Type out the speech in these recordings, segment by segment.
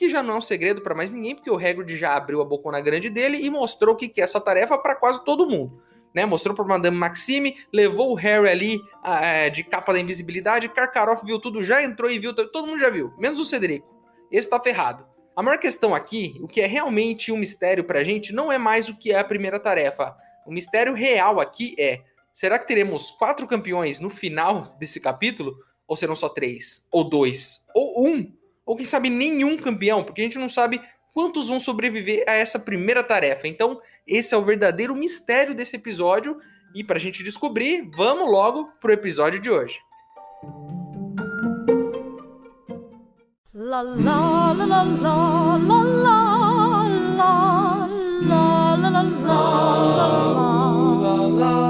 Que já não é um segredo para mais ninguém, porque o Hagrid já abriu a bocona grande dele e mostrou o que é essa tarefa para quase todo mundo. Né, mostrou para Madame Maxime, levou o Harry ali é, de capa da invisibilidade, Karkaroff viu tudo, já entrou e viu, todo mundo já viu, menos o Cedrico. Esse tá ferrado. A maior questão aqui, o que é realmente um mistério pra gente, não é mais o que é a primeira tarefa. O mistério real aqui é Será que teremos quatro campeões no final desse capítulo? Ou serão só três? Ou dois? Ou um? Ou quem sabe nenhum campeão? Porque a gente não sabe quantos vão sobreviver a essa primeira tarefa. Então, esse é o verdadeiro mistério desse episódio. E para a gente descobrir, vamos logo pro episódio de hoje. La la la la la la la la la la la la la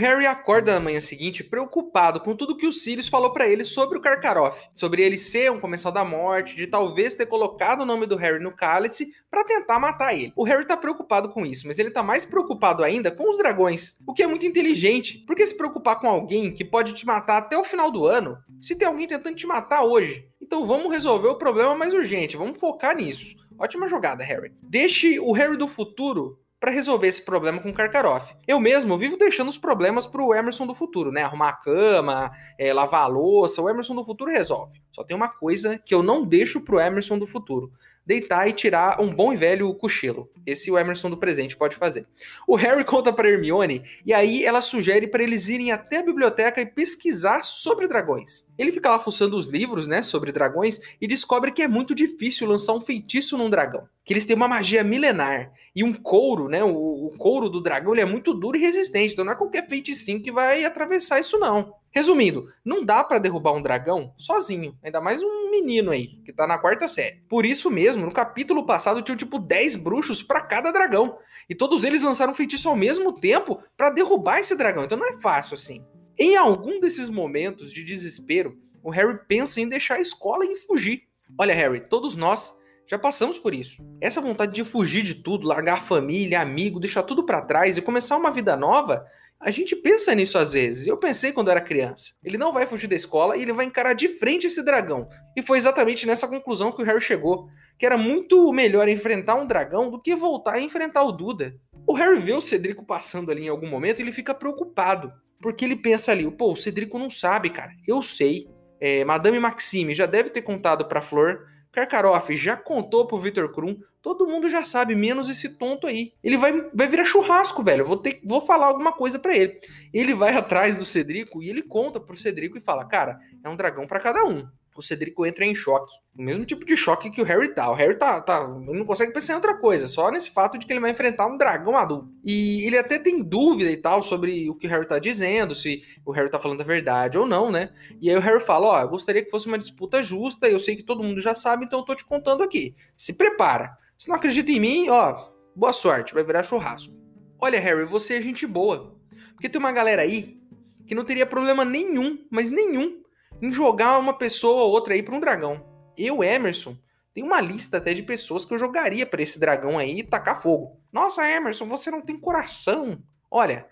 Harry acorda na manhã seguinte preocupado com tudo que o Sirius falou para ele sobre o Karkaroff, sobre ele ser um comensal da morte, de talvez ter colocado o nome do Harry no cálice para tentar matar ele. O Harry tá preocupado com isso, mas ele tá mais preocupado ainda com os dragões, o que é muito inteligente. Porque se preocupar com alguém que pode te matar até o final do ano, se tem alguém tentando te matar hoje? Então vamos resolver o problema mais urgente, vamos focar nisso. Ótima jogada, Harry. Deixe o Harry do futuro para resolver esse problema com o Karkaroff. Eu mesmo vivo deixando os problemas pro Emerson do futuro, né? Arrumar a cama, é, lavar a louça, o Emerson do futuro resolve. Só tem uma coisa que eu não deixo pro Emerson do futuro: deitar e tirar um bom e velho cochilo. Esse o Emerson do presente pode fazer. O Harry conta para Hermione e aí ela sugere para eles irem até a biblioteca e pesquisar sobre dragões. Ele fica lá fuçando os livros, né, sobre dragões e descobre que é muito difícil lançar um feitiço num dragão. Que eles têm uma magia milenar e um couro, né, o, o couro do dragão ele é muito duro e resistente, então não é qualquer feiticinho que vai atravessar isso não. Resumindo, não dá para derrubar um dragão sozinho, ainda mais um menino aí, que tá na quarta série. Por isso mesmo, no capítulo passado tinha tipo 10 bruxos para cada dragão, e todos eles lançaram feitiço ao mesmo tempo para derrubar esse dragão, então não é fácil assim. Em algum desses momentos de desespero, o Harry pensa em deixar a escola e fugir. Olha, Harry, todos nós já passamos por isso. Essa vontade de fugir de tudo, largar família, amigo, deixar tudo para trás e começar uma vida nova, a gente pensa nisso às vezes. Eu pensei quando era criança. Ele não vai fugir da escola e ele vai encarar de frente esse dragão. E foi exatamente nessa conclusão que o Harry chegou, que era muito melhor enfrentar um dragão do que voltar a enfrentar o Duda. O Harry vê o Cedrico passando ali em algum momento e ele fica preocupado, porque ele pensa ali, pô, o Cedrico não sabe, cara. Eu sei. É, Madame Maxime já deve ter contado para Flor Karkaroff já contou pro Victor Krum, todo mundo já sabe, menos esse tonto aí. Ele vai, vai virar churrasco, velho. Vou, ter, vou falar alguma coisa para ele. Ele vai atrás do Cedrico e ele conta pro Cedrico e fala: Cara, é um dragão para cada um o Cedrico entra em choque. O mesmo tipo de choque que o Harry tá. O Harry tá, tá. Ele não consegue pensar em outra coisa, só nesse fato de que ele vai enfrentar um dragão adulto. E ele até tem dúvida e tal sobre o que o Harry tá dizendo, se o Harry tá falando a verdade ou não, né? E aí o Harry fala: Ó, oh, eu gostaria que fosse uma disputa justa, eu sei que todo mundo já sabe, então eu tô te contando aqui. Se prepara. Se não acredita em mim, ó, boa sorte, vai virar churrasco. Olha, Harry, você é gente boa. Porque tem uma galera aí que não teria problema nenhum, mas nenhum, em jogar uma pessoa ou outra aí para um dragão. Eu, Emerson, tem uma lista até de pessoas que eu jogaria para esse dragão aí e tacar fogo. Nossa, Emerson, você não tem coração. Olha,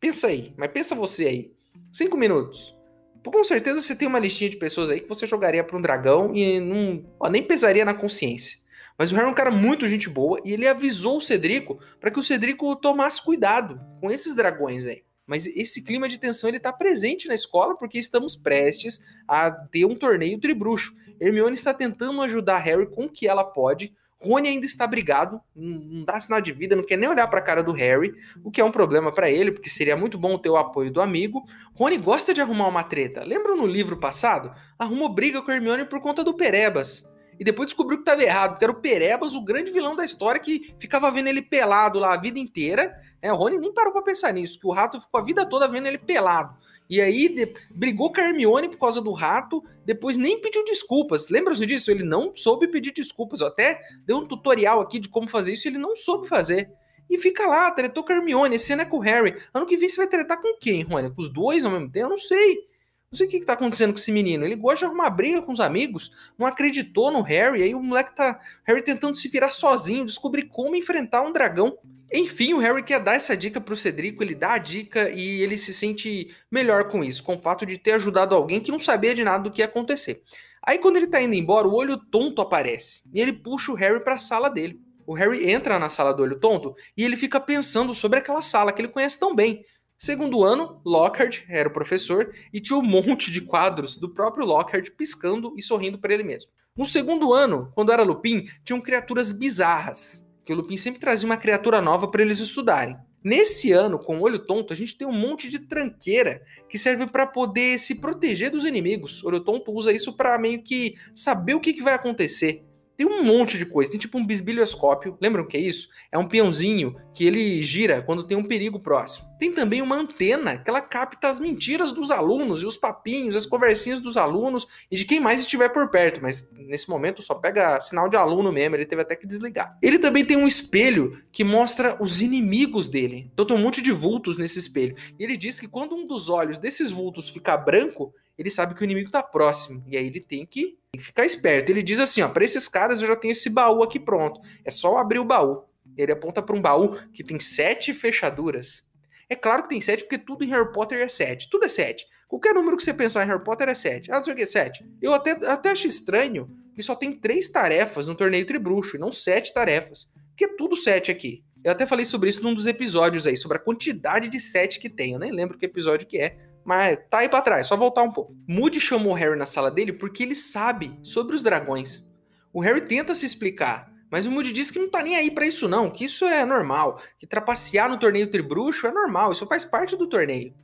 pensa aí, mas pensa você aí. Cinco minutos. Com certeza você tem uma listinha de pessoas aí que você jogaria para um dragão e não, ó, nem pesaria na consciência. Mas o Harry é um cara muito gente boa e ele avisou o Cedrico para que o Cedrico tomasse cuidado com esses dragões aí. Mas esse clima de tensão ele está presente na escola porque estamos prestes a ter um torneio tribruxo. Hermione está tentando ajudar Harry com o que ela pode. Rony ainda está brigado, não dá sinal de vida, não quer nem olhar para a cara do Harry, o que é um problema para ele, porque seria muito bom ter o apoio do amigo. Rony gosta de arrumar uma treta. Lembra no livro passado? Arrumou briga com Hermione por conta do Perebas. E depois descobriu que estava errado, porque era o Perebas, o grande vilão da história, que ficava vendo ele pelado lá a vida inteira. É, o Rony nem parou para pensar nisso, que o rato ficou a vida toda vendo ele pelado. E aí de, brigou com a Hermione por causa do rato, depois nem pediu desculpas. Lembra-se disso? Ele não soube pedir desculpas. Eu até dei um tutorial aqui de como fazer isso, ele não soube fazer. E fica lá, tretou com a Hermione, cena é com o Harry. Ano que vem você vai tretar com quem, Rony? Com os dois ao mesmo tempo? Eu não sei. Não sei o que, que tá acontecendo com esse menino. Ele gosta de arrumar briga com os amigos, não acreditou no Harry, aí o moleque tá. Harry tentando se virar sozinho, descobrir como enfrentar um dragão. Enfim, o Harry quer dar essa dica pro Cedrico, ele dá a dica e ele se sente melhor com isso, com o fato de ter ajudado alguém que não sabia de nada do que ia acontecer. Aí quando ele tá indo embora, o olho tonto aparece e ele puxa o Harry para a sala dele. O Harry entra na sala do olho tonto e ele fica pensando sobre aquela sala que ele conhece tão bem. Segundo ano, Lockhart era o professor e tinha um monte de quadros do próprio Lockhart piscando e sorrindo para ele mesmo. No segundo ano, quando era Lupin, tinham criaturas bizarras que o Lupin sempre trazia uma criatura nova para eles estudarem. Nesse ano, com o olho tonto, a gente tem um monte de tranqueira que serve para poder se proteger dos inimigos. O olho tonto usa isso para meio que saber o que, que vai acontecer. Tem um monte de coisa. Tem tipo um bisbilhoscópio. Lembram o que é isso? É um peãozinho que ele gira quando tem um perigo próximo. Tem também uma antena que ela capta as mentiras dos alunos e os papinhos, as conversinhas dos alunos e de quem mais estiver por perto. Mas nesse momento só pega sinal de aluno mesmo. Ele teve até que desligar. Ele também tem um espelho que mostra os inimigos dele. Então tem um monte de vultos nesse espelho. E ele diz que quando um dos olhos desses vultos ficar branco, ele sabe que o inimigo tá próximo. E aí ele tem que, tem que ficar esperto. Ele diz assim: ó, para esses caras eu já tenho esse baú aqui pronto. É só abrir o baú. Ele aponta para um baú que tem sete fechaduras. É claro que tem sete, porque tudo em Harry Potter é sete. Tudo é sete. Qualquer número que você pensar em Harry Potter é sete. Ah, não sei o que sete. Eu até, até acho estranho que só tem três tarefas no torneio Tribruxo e não sete tarefas. Porque é tudo sete aqui. Eu até falei sobre isso num dos episódios aí, sobre a quantidade de sete que tem. Eu nem lembro que episódio que é, mas tá aí pra trás, só voltar um pouco. Moody chamou Harry na sala dele porque ele sabe sobre os dragões. O Harry tenta se explicar, mas o Moody diz que não tá nem aí para isso não, que isso é normal, que trapacear no torneio tribruxo é normal, isso faz parte do torneio.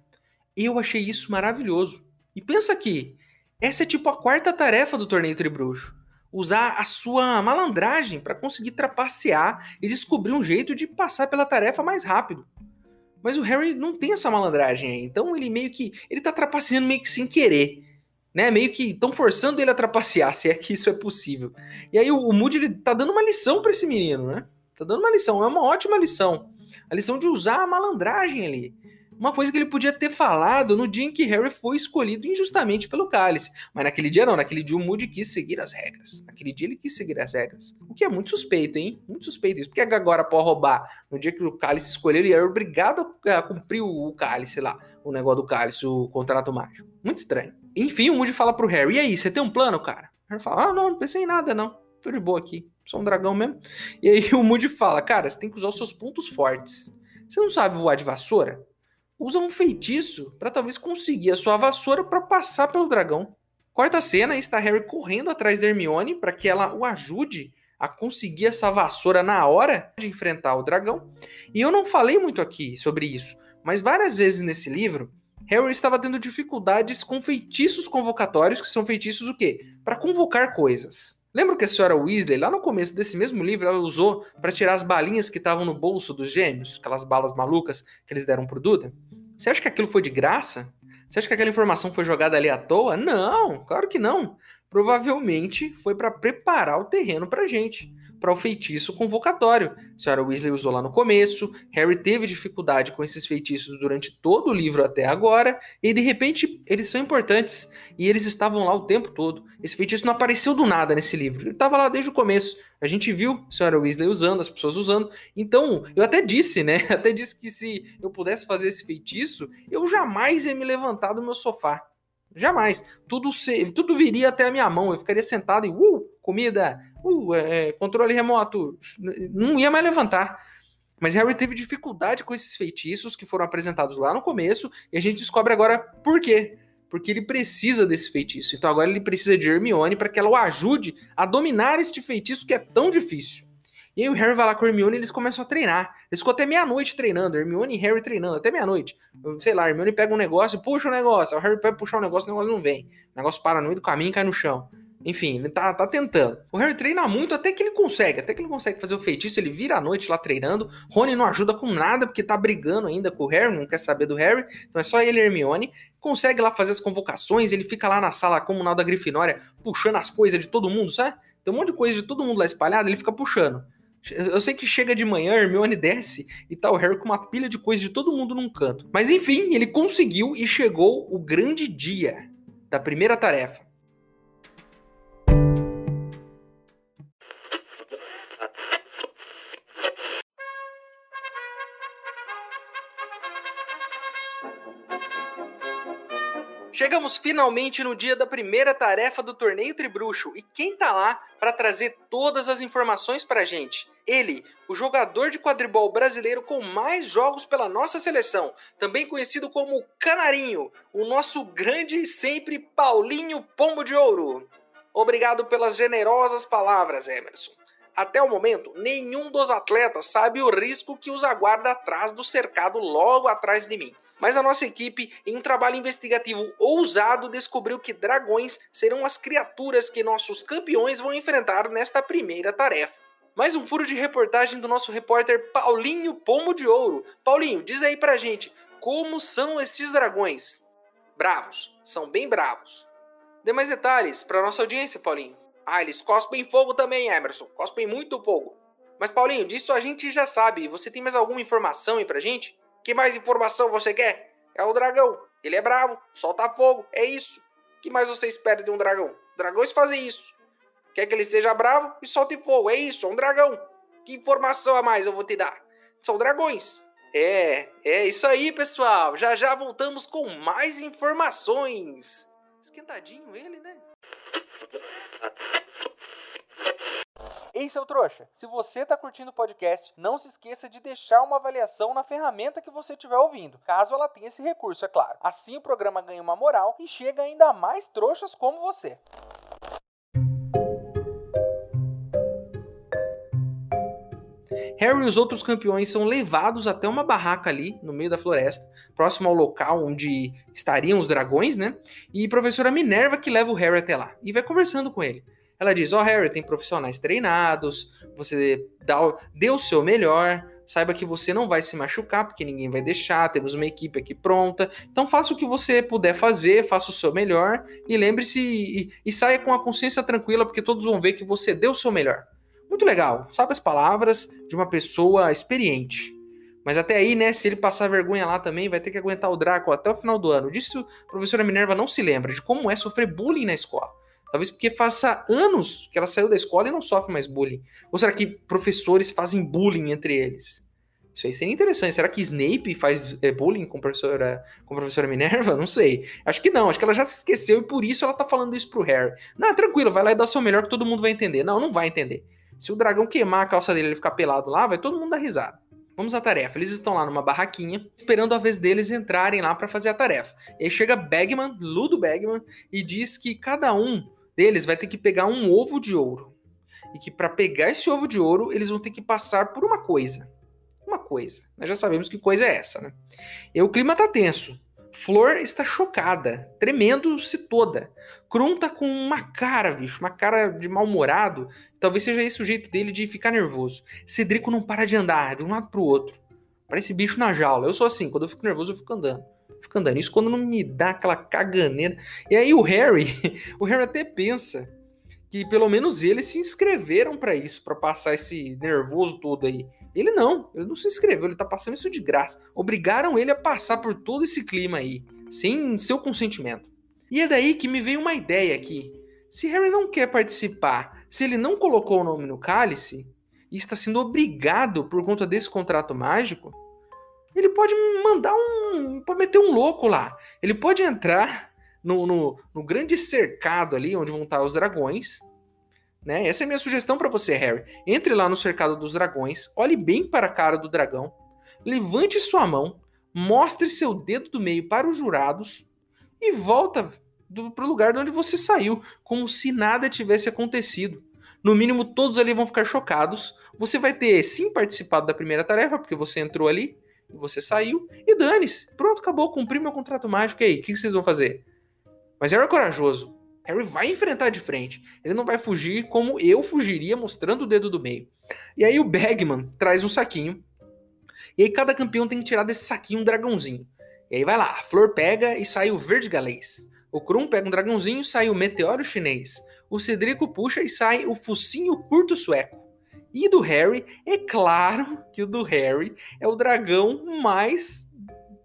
Eu achei isso maravilhoso. E pensa aqui, essa é tipo a quarta tarefa do torneio tribruxo. Usar a sua malandragem para conseguir trapacear e descobrir um jeito de passar pela tarefa mais rápido. Mas o Harry não tem essa malandragem aí. Então ele meio que. Ele tá trapaceando meio que sem querer. Né? Meio que estão forçando ele a trapacear, se é que isso é possível. E aí o, o Moody ele tá dando uma lição para esse menino, né? Tá dando uma lição, é uma ótima lição. A lição de usar a malandragem ali. Uma coisa que ele podia ter falado no dia em que Harry foi escolhido injustamente pelo Cálice. Mas naquele dia não, naquele dia o Moody quis seguir as regras. Naquele dia ele quis seguir as regras. O que é muito suspeito, hein? Muito suspeito isso. Porque agora pode roubar no dia que o Cálice escolheu, ele era obrigado a cumprir o Cálice lá, o negócio do Cálice, o contrato mágico. Muito estranho. Enfim, o Moody fala pro Harry, e aí, você tem um plano, cara? O Harry fala, ah, não, não pensei em nada, não. Tô de boa aqui, sou um dragão mesmo. E aí o Moody fala, cara, você tem que usar os seus pontos fortes. Você não sabe voar de vassoura? Usa um feitiço para talvez conseguir a sua vassoura para passar pelo dragão. Quarta cena está Harry correndo atrás da Hermione para que ela o ajude a conseguir essa vassoura na hora de enfrentar o dragão. E eu não falei muito aqui sobre isso, mas várias vezes nesse livro Harry estava tendo dificuldades com feitiços convocatórios, que são feitiços o quê? Para convocar coisas. Lembra que a senhora Weasley, lá no começo desse mesmo livro, ela usou para tirar as balinhas que estavam no bolso dos gêmeos, aquelas balas malucas que eles deram pro Duda? Você acha que aquilo foi de graça? Você acha que aquela informação foi jogada ali à toa? Não, claro que não. Provavelmente foi para preparar o terreno pra gente para o feitiço convocatório. A senhora Weasley usou lá no começo, Harry teve dificuldade com esses feitiços durante todo o livro até agora, e de repente eles são importantes e eles estavam lá o tempo todo. Esse feitiço não apareceu do nada nesse livro, ele estava lá desde o começo. A gente viu a senhora Weasley usando, as pessoas usando. Então, eu até disse, né? Até disse que se eu pudesse fazer esse feitiço, eu jamais ia me levantar do meu sofá. Jamais. Tudo, se, tudo viria até a minha mão. Eu ficaria sentado e, uh, comida, uh, é, controle remoto. Não ia mais levantar. Mas Harry teve dificuldade com esses feitiços que foram apresentados lá no começo e a gente descobre agora por quê. porque ele precisa desse feitiço. Então agora ele precisa de Hermione para que ela o ajude a dominar este feitiço que é tão difícil. E aí o Harry vai lá com a Hermione e eles começam a treinar. Eles ficam até meia-noite treinando, Hermione e Harry treinando, até meia-noite. Sei lá, Hermione pega um negócio, puxa o negócio, o Harry vai puxar o negócio, o negócio não vem. O negócio para no meio do caminho e cai no chão. Enfim, ele tá, tá tentando. O Harry treina muito até que ele consegue, até que ele consegue fazer o feitiço, ele vira a noite lá treinando. Rony não ajuda com nada porque tá brigando ainda com o Harry, não quer saber do Harry. Então é só ele e Hermione. Consegue lá fazer as convocações, ele fica lá na sala comunal da Grifinória puxando as coisas de todo mundo, sabe? Tem um monte de coisa de todo mundo lá espalhada, ele fica puxando. Eu sei que chega de manhã, Hermione desce e tá o Harry com uma pilha de coisa de todo mundo num canto. Mas enfim, ele conseguiu e chegou o grande dia da primeira tarefa. Chegamos finalmente no dia da primeira tarefa do torneio Tribruxo e quem tá lá para trazer todas as informações pra gente? Ele, o jogador de quadribol brasileiro com mais jogos pela nossa seleção, também conhecido como Canarinho, o nosso grande e sempre Paulinho Pombo de Ouro. Obrigado pelas generosas palavras, Emerson. Até o momento, nenhum dos atletas sabe o risco que os aguarda atrás do cercado logo atrás de mim. Mas a nossa equipe, em um trabalho investigativo ousado, descobriu que dragões serão as criaturas que nossos campeões vão enfrentar nesta primeira tarefa. Mais um furo de reportagem do nosso repórter Paulinho Pomo de Ouro. Paulinho, diz aí pra gente, como são esses dragões? Bravos, são bem bravos. Dê mais detalhes para nossa audiência, Paulinho. Ah, eles cospem fogo também, Emerson. Cospem muito fogo. Mas, Paulinho, disso a gente já sabe. Você tem mais alguma informação aí pra gente? Que mais informação você quer? É o dragão. Ele é bravo, solta fogo, é isso. que mais você espera de um dragão? Dragões fazem isso. Quer que ele seja bravo e solte fogo, é isso, é um dragão. Que informação a mais eu vou te dar? São dragões. É, é isso aí, pessoal. Já já voltamos com mais informações. Esquentadinho ele, né? Ei, seu trouxa, se você tá curtindo o podcast, não se esqueça de deixar uma avaliação na ferramenta que você estiver ouvindo, caso ela tenha esse recurso, é claro. Assim o programa ganha uma moral e chega ainda mais trouxas como você. Harry e os outros campeões são levados até uma barraca ali no meio da floresta, próximo ao local onde estariam os dragões, né? E professora Minerva que leva o Harry até lá e vai conversando com ele. Ela diz: Ó, oh, Harry, tem profissionais treinados, você dá, dê o seu melhor, saiba que você não vai se machucar, porque ninguém vai deixar, temos uma equipe aqui pronta. Então faça o que você puder fazer, faça o seu melhor e lembre-se e, e, saia com a consciência tranquila, porque todos vão ver que você deu o seu melhor. Muito legal, sabe as palavras de uma pessoa experiente. Mas até aí, né, se ele passar vergonha lá também, vai ter que aguentar o Draco até o final do ano. Disso a professora Minerva não se lembra, de como é sofrer bullying na escola. Talvez porque faça anos que ela saiu da escola e não sofre mais bullying. Ou será que professores fazem bullying entre eles? Isso aí seria interessante. Será que Snape faz é, bullying com a, professora, com a professora Minerva? Não sei. Acho que não. Acho que ela já se esqueceu e por isso ela tá falando isso pro Harry. Não, tranquilo, vai lá e dá o seu melhor que todo mundo vai entender. Não, não vai entender. Se o dragão queimar a calça dele e ficar pelado lá, vai todo mundo dar risada. Vamos à tarefa. Eles estão lá numa barraquinha, esperando a vez deles entrarem lá para fazer a tarefa. E aí chega Bagman, Ludo Bagman, e diz que cada um deles vai ter que pegar um ovo de ouro. E que para pegar esse ovo de ouro, eles vão ter que passar por uma coisa. Uma coisa. Nós já sabemos que coisa é essa, né? E o clima tá tenso. Flor está chocada, tremendo-se toda. Krum tá com uma cara, bicho, uma cara de mal-humorado. Talvez seja esse o jeito dele de ficar nervoso. Cedrico não para de andar de um lado pro outro. Parece bicho na jaula. Eu sou assim, quando eu fico nervoso, eu fico andando fica andando. Isso quando não me dá aquela caganeira. E aí o Harry, o Harry até pensa que pelo menos eles se inscreveram para isso, para passar esse nervoso todo aí. Ele não, ele não se inscreveu, ele tá passando isso de graça. Obrigaram ele a passar por todo esse clima aí, sem seu consentimento. E é daí que me veio uma ideia aqui. Se Harry não quer participar, se ele não colocou o nome no cálice e está sendo obrigado por conta desse contrato mágico, ele pode mandar um. pode meter um louco lá. Ele pode entrar no, no, no grande cercado ali, onde vão estar os dragões. Né? Essa é a minha sugestão para você, Harry. Entre lá no cercado dos dragões, olhe bem para a cara do dragão, levante sua mão, mostre seu dedo do meio para os jurados e volta do, pro lugar de onde você saiu, como se nada tivesse acontecido. No mínimo, todos ali vão ficar chocados. Você vai ter sim participado da primeira tarefa, porque você entrou ali você saiu, e dane-se. Pronto, acabou, cumpri meu contrato mágico. E aí, o que vocês vão fazer? Mas Harry é corajoso. Harry vai enfrentar de frente. Ele não vai fugir como eu fugiria, mostrando o dedo do meio. E aí o Bagman traz um saquinho. E aí cada campeão tem que tirar desse saquinho um dragãozinho. E aí vai lá, a Flor pega e sai o verde galês. O Krum pega um dragãozinho sai o meteoro chinês. O Cedrico puxa e sai o focinho curto sueco. E do Harry, é claro que o do Harry é o dragão mais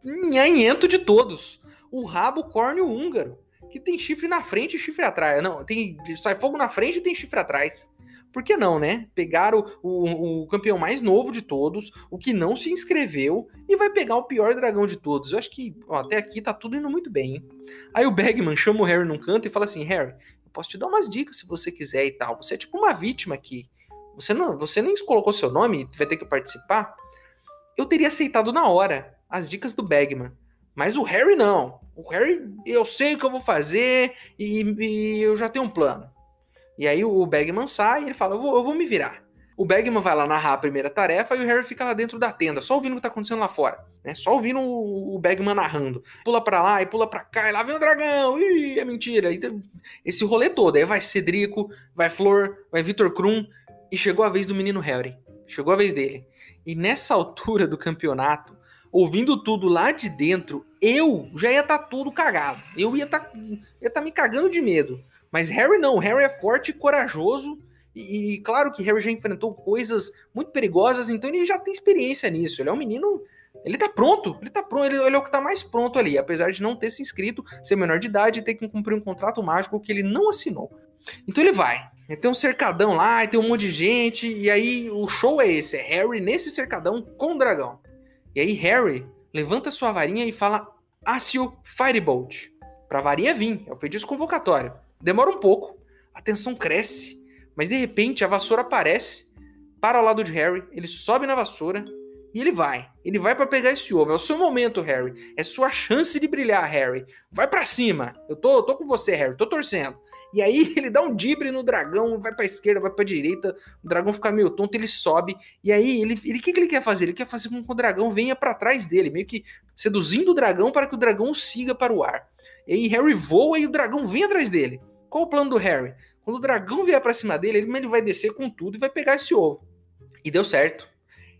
nhanhento de todos. O rabo córneo húngaro, que tem chifre na frente e chifre atrás. Não, tem sai fogo na frente e tem chifre atrás. Por que não, né? Pegar o, o, o, campeão mais novo de todos, o que não se inscreveu, e vai pegar o pior dragão de todos. Eu acho que ó, até aqui tá tudo indo muito bem, hein? Aí o Bagman chama o Harry num canto e fala assim: Harry, eu posso te dar umas dicas se você quiser e tal. Você é tipo uma vítima aqui. Você não, você nem colocou seu nome vai ter que participar. Eu teria aceitado na hora as dicas do Bagman. Mas o Harry não. O Harry, eu sei o que eu vou fazer e, e eu já tenho um plano. E aí o Bagman sai e ele fala: eu vou, eu vou me virar. O Bagman vai lá narrar a primeira tarefa e o Harry fica lá dentro da tenda, só ouvindo o que tá acontecendo lá fora. Né? Só ouvindo o, Bagman narrando. Pula pra lá e pula pra cá, e lá vem o dragão, ih, é mentira. E esse rolê todo. Aí vai Cedrico, vai Flor, vai Victor Krum, e chegou a vez do menino Harry. Chegou a vez dele. E nessa altura do campeonato, ouvindo tudo lá de dentro, eu já ia estar tá tudo cagado. Eu ia estar tá, ia tá me cagando de medo. Mas Harry não, Harry é forte e corajoso. E, claro que Harry já enfrentou coisas muito perigosas, então ele já tem experiência nisso. Ele é um menino. Ele tá pronto, ele tá pronto, ele, ele é o que tá mais pronto ali, apesar de não ter se inscrito, ser menor de idade e ter que cumprir um contrato mágico que ele não assinou. Então ele vai. Tem um cercadão lá, tem um monte de gente, e aí o show é esse: é Harry nesse cercadão com o dragão. E aí Harry levanta sua varinha e fala Accio Firebolt. Pra varinha vir, é o feitiço convocatório. Demora um pouco, a tensão cresce, mas de repente a vassoura aparece, para ao lado de Harry, ele sobe na vassoura e ele vai. Ele vai para pegar esse ovo. É o seu momento, Harry. É sua chance de brilhar, Harry. Vai para cima. Eu tô, tô com você, Harry. Tô torcendo. E aí ele dá um dibre no dragão, vai pra esquerda, vai pra direita, o dragão fica meio tonto, ele sobe. E aí, ele, ele que, que ele quer fazer? Ele quer fazer com que o dragão venha para trás dele, meio que seduzindo o dragão para que o dragão siga para o ar. E aí Harry voa e o dragão vem atrás dele. Qual o plano do Harry? Quando o dragão vier para cima dele, ele vai descer com tudo e vai pegar esse ovo. E deu certo.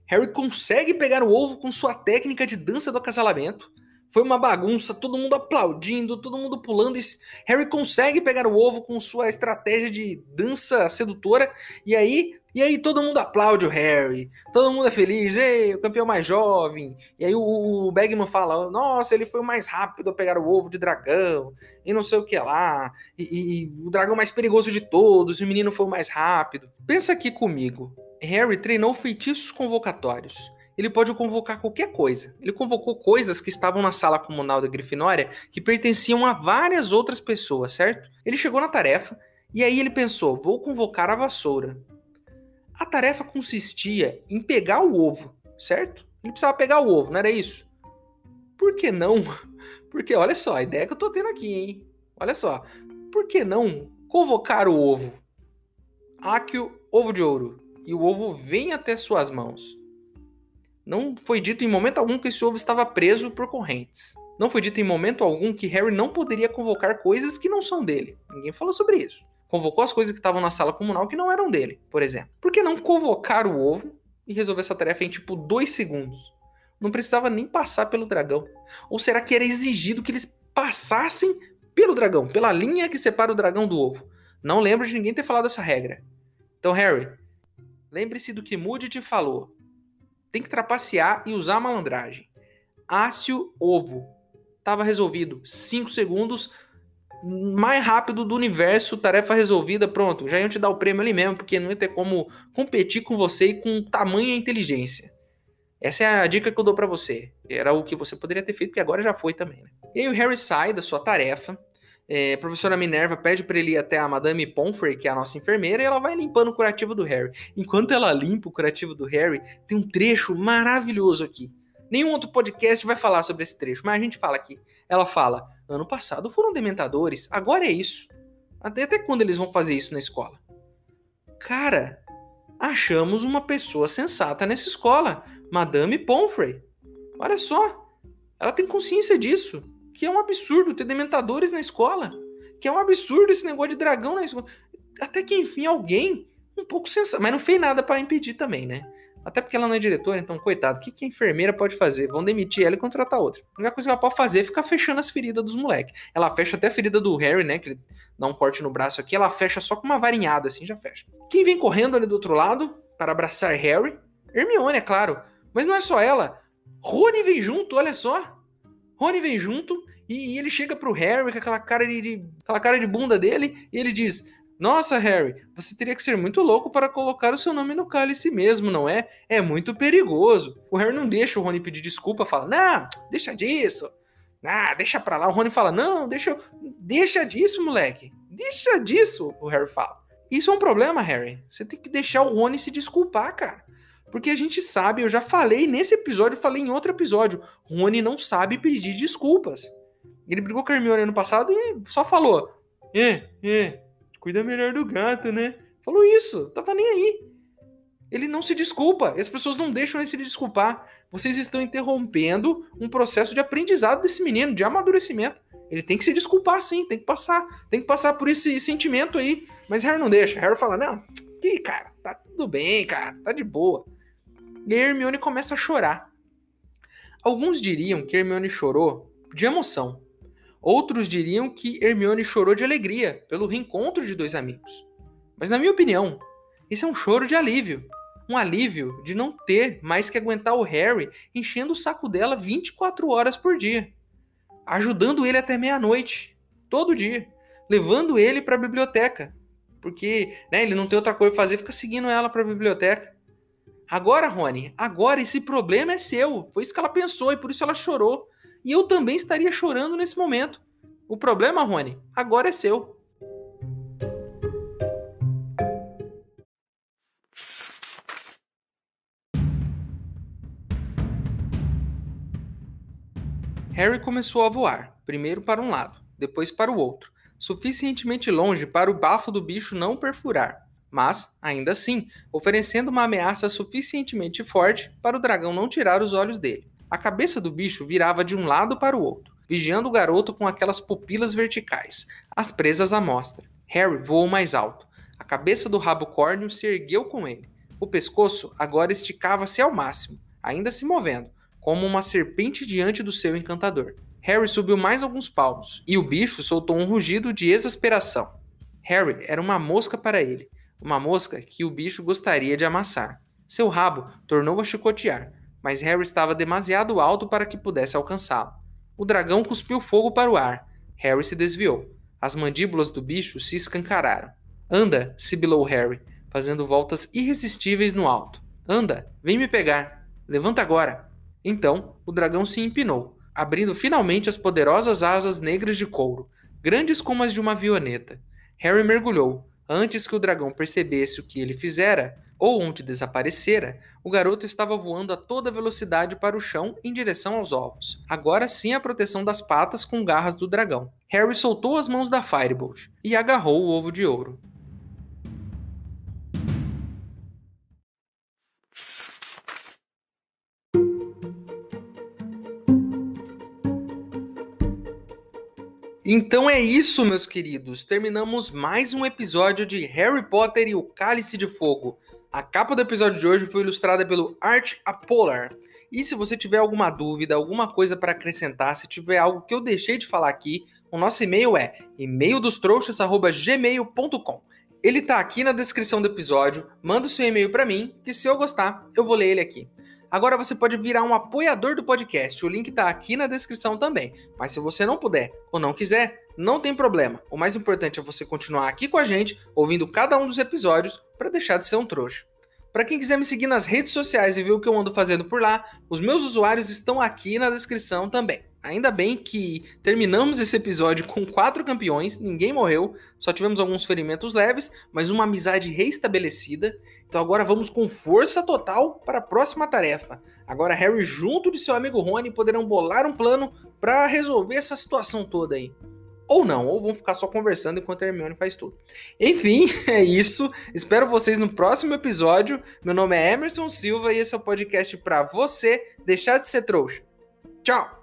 Harry consegue pegar o ovo com sua técnica de dança do acasalamento. Foi uma bagunça, todo mundo aplaudindo, todo mundo pulando. E Harry consegue pegar o ovo com sua estratégia de dança sedutora. E aí e aí todo mundo aplaude o Harry, todo mundo é feliz, ei, o campeão mais jovem. E aí o, Bagman fala, nossa, ele foi o mais rápido a pegar o ovo de dragão, e não sei o que lá, e, e o dragão mais perigoso de todos, e o menino foi o mais rápido. Pensa aqui comigo, Harry treinou feitiços convocatórios. Ele pode convocar qualquer coisa. Ele convocou coisas que estavam na sala comunal da Grifinória que pertenciam a várias outras pessoas, certo? Ele chegou na tarefa e aí ele pensou: vou convocar a vassoura. A tarefa consistia em pegar o ovo, certo? Ele precisava pegar o ovo, não era isso? Por que não? Porque olha só, a ideia que eu tô tendo aqui, hein? Olha só. Por que não convocar o ovo? Áquio, ovo de ouro. E o ovo vem até suas mãos. Não foi dito em momento algum que esse ovo estava preso por correntes. Não foi dito em momento algum que Harry não poderia convocar coisas que não são dele. Ninguém falou sobre isso convocou as coisas que estavam na sala comunal que não eram dele, por exemplo. Por que não convocar o ovo e resolver essa tarefa em tipo dois segundos? Não precisava nem passar pelo dragão. Ou será que era exigido que eles passassem pelo dragão, pela linha que separa o dragão do ovo? Não lembro de ninguém ter falado essa regra. Então, Harry, lembre-se do que Moody te falou. Tem que trapacear e usar malandragem. Ácio ovo. Tava resolvido. 5 segundos, mais rápido do universo, tarefa resolvida, pronto. Já iam te dar o prêmio ali mesmo, porque não ia ter como competir com você e com tamanha inteligência. Essa é a dica que eu dou para você. Era o que você poderia ter feito, que agora já foi também. Né? E aí o Harry sai da sua tarefa. É, a professora Minerva pede para ele ir até a Madame Pomfrey, que é a nossa enfermeira, e ela vai limpando o curativo do Harry. Enquanto ela limpa o curativo do Harry, tem um trecho maravilhoso aqui. Nenhum outro podcast vai falar sobre esse trecho, mas a gente fala aqui. Ela fala: Ano passado foram dementadores, agora é isso. Até, até quando eles vão fazer isso na escola? Cara, achamos uma pessoa sensata nessa escola, Madame Pomfrey. Olha só, ela tem consciência disso, que é um absurdo ter dementadores na escola, que é um absurdo esse negócio de dragão na escola. Até que enfim alguém um pouco sensato, mas não fez nada para impedir também, né? Até porque ela não é diretora, então, coitado, o que, que a enfermeira pode fazer? Vão demitir ela e contratar outra. A única coisa que ela pode fazer é ficar fechando as feridas dos moleques. Ela fecha até a ferida do Harry, né? Que ele dá um corte no braço aqui, ela fecha só com uma varinhada, assim, já fecha. Quem vem correndo ali do outro lado para abraçar Harry? Hermione, é claro. Mas não é só ela. Rony vem junto, olha só. Rony vem junto e, e ele chega pro Harry com aquela cara de, aquela cara de bunda dele e ele diz: nossa, Harry, você teria que ser muito louco para colocar o seu nome no cálice mesmo, não é? É muito perigoso. O Harry não deixa o Rony pedir desculpa, fala: Não, deixa disso. Ah, deixa pra lá. O Rony fala: Não, deixa, deixa disso, moleque. Deixa disso, o Harry fala. Isso é um problema, Harry. Você tem que deixar o Rony se desculpar, cara. Porque a gente sabe, eu já falei nesse episódio, falei em outro episódio, Rony não sabe pedir desculpas. Ele brigou com a Hermione ano passado e só falou: É, é, cuida melhor do gato, né? Falou isso, tava nem aí. Ele não se desculpa, e as pessoas não deixam ele se desculpar. Vocês estão interrompendo um processo de aprendizado desse menino, de amadurecimento. Ele tem que se desculpar sim, tem que passar, tem que passar por esse sentimento aí. Mas Harry não deixa. Harry fala: "Não, que cara, tá tudo bem, cara, tá de boa". E a Hermione começa a chorar. Alguns diriam que Hermione chorou de emoção, Outros diriam que Hermione chorou de alegria pelo reencontro de dois amigos. Mas, na minha opinião, isso é um choro de alívio. Um alívio de não ter mais que aguentar o Harry enchendo o saco dela 24 horas por dia, ajudando ele até meia-noite, todo dia, levando ele para a biblioteca, porque né, ele não tem outra coisa para fazer, fica seguindo ela para a biblioteca. Agora, Rony, agora esse problema é seu. Foi isso que ela pensou e por isso ela chorou. E eu também estaria chorando nesse momento. O problema, Rony, agora é seu. Harry começou a voar, primeiro para um lado, depois para o outro, suficientemente longe para o bafo do bicho não perfurar, mas, ainda assim, oferecendo uma ameaça suficientemente forte para o dragão não tirar os olhos dele. A cabeça do bicho virava de um lado para o outro, vigiando o garoto com aquelas pupilas verticais, as presas à mostra. Harry voou mais alto. A cabeça do rabo córneo se ergueu com ele. O pescoço agora esticava-se ao máximo, ainda se movendo, como uma serpente diante do seu encantador. Harry subiu mais alguns palmos, e o bicho soltou um rugido de exasperação. Harry era uma mosca para ele, uma mosca que o bicho gostaria de amassar. Seu rabo tornou a chicotear, mas Harry estava demasiado alto para que pudesse alcançá-lo. O dragão cuspiu fogo para o ar. Harry se desviou. As mandíbulas do bicho se escancararam. Anda, sibilou Harry, fazendo voltas irresistíveis no alto. Anda, vem me pegar. Levanta agora. Então, o dragão se empinou, abrindo finalmente as poderosas asas negras de couro, grandes como as de uma avioneta. Harry mergulhou. Antes que o dragão percebesse o que ele fizera, ou onde desaparecera, o garoto estava voando a toda velocidade para o chão em direção aos ovos. Agora sim a proteção das patas com garras do dragão. Harry soltou as mãos da Firebolt e agarrou o ovo de ouro. Então é isso, meus queridos. Terminamos mais um episódio de Harry Potter e o Cálice de Fogo. A capa do episódio de hoje foi ilustrada pelo Art Apolar. E se você tiver alguma dúvida, alguma coisa para acrescentar, se tiver algo que eu deixei de falar aqui, o nosso e-mail é e-maildostrouxas@gmail.com. Ele tá aqui na descrição do episódio. Manda o seu e-mail para mim, que se eu gostar, eu vou ler ele aqui. Agora você pode virar um apoiador do podcast. O link está aqui na descrição também. Mas se você não puder ou não quiser, não tem problema. O mais importante é você continuar aqui com a gente, ouvindo cada um dos episódios, para deixar de ser um trouxa. Para quem quiser me seguir nas redes sociais e ver o que eu ando fazendo por lá, os meus usuários estão aqui na descrição também. Ainda bem que terminamos esse episódio com quatro campeões, ninguém morreu, só tivemos alguns ferimentos leves, mas uma amizade reestabelecida. Então agora vamos com força total para a próxima tarefa. Agora Harry junto de seu amigo Rony poderão bolar um plano para resolver essa situação toda aí. Ou não, ou vão ficar só conversando enquanto a Hermione faz tudo. Enfim, é isso. Espero vocês no próximo episódio. Meu nome é Emerson Silva e esse é o podcast para você deixar de ser trouxa. Tchau!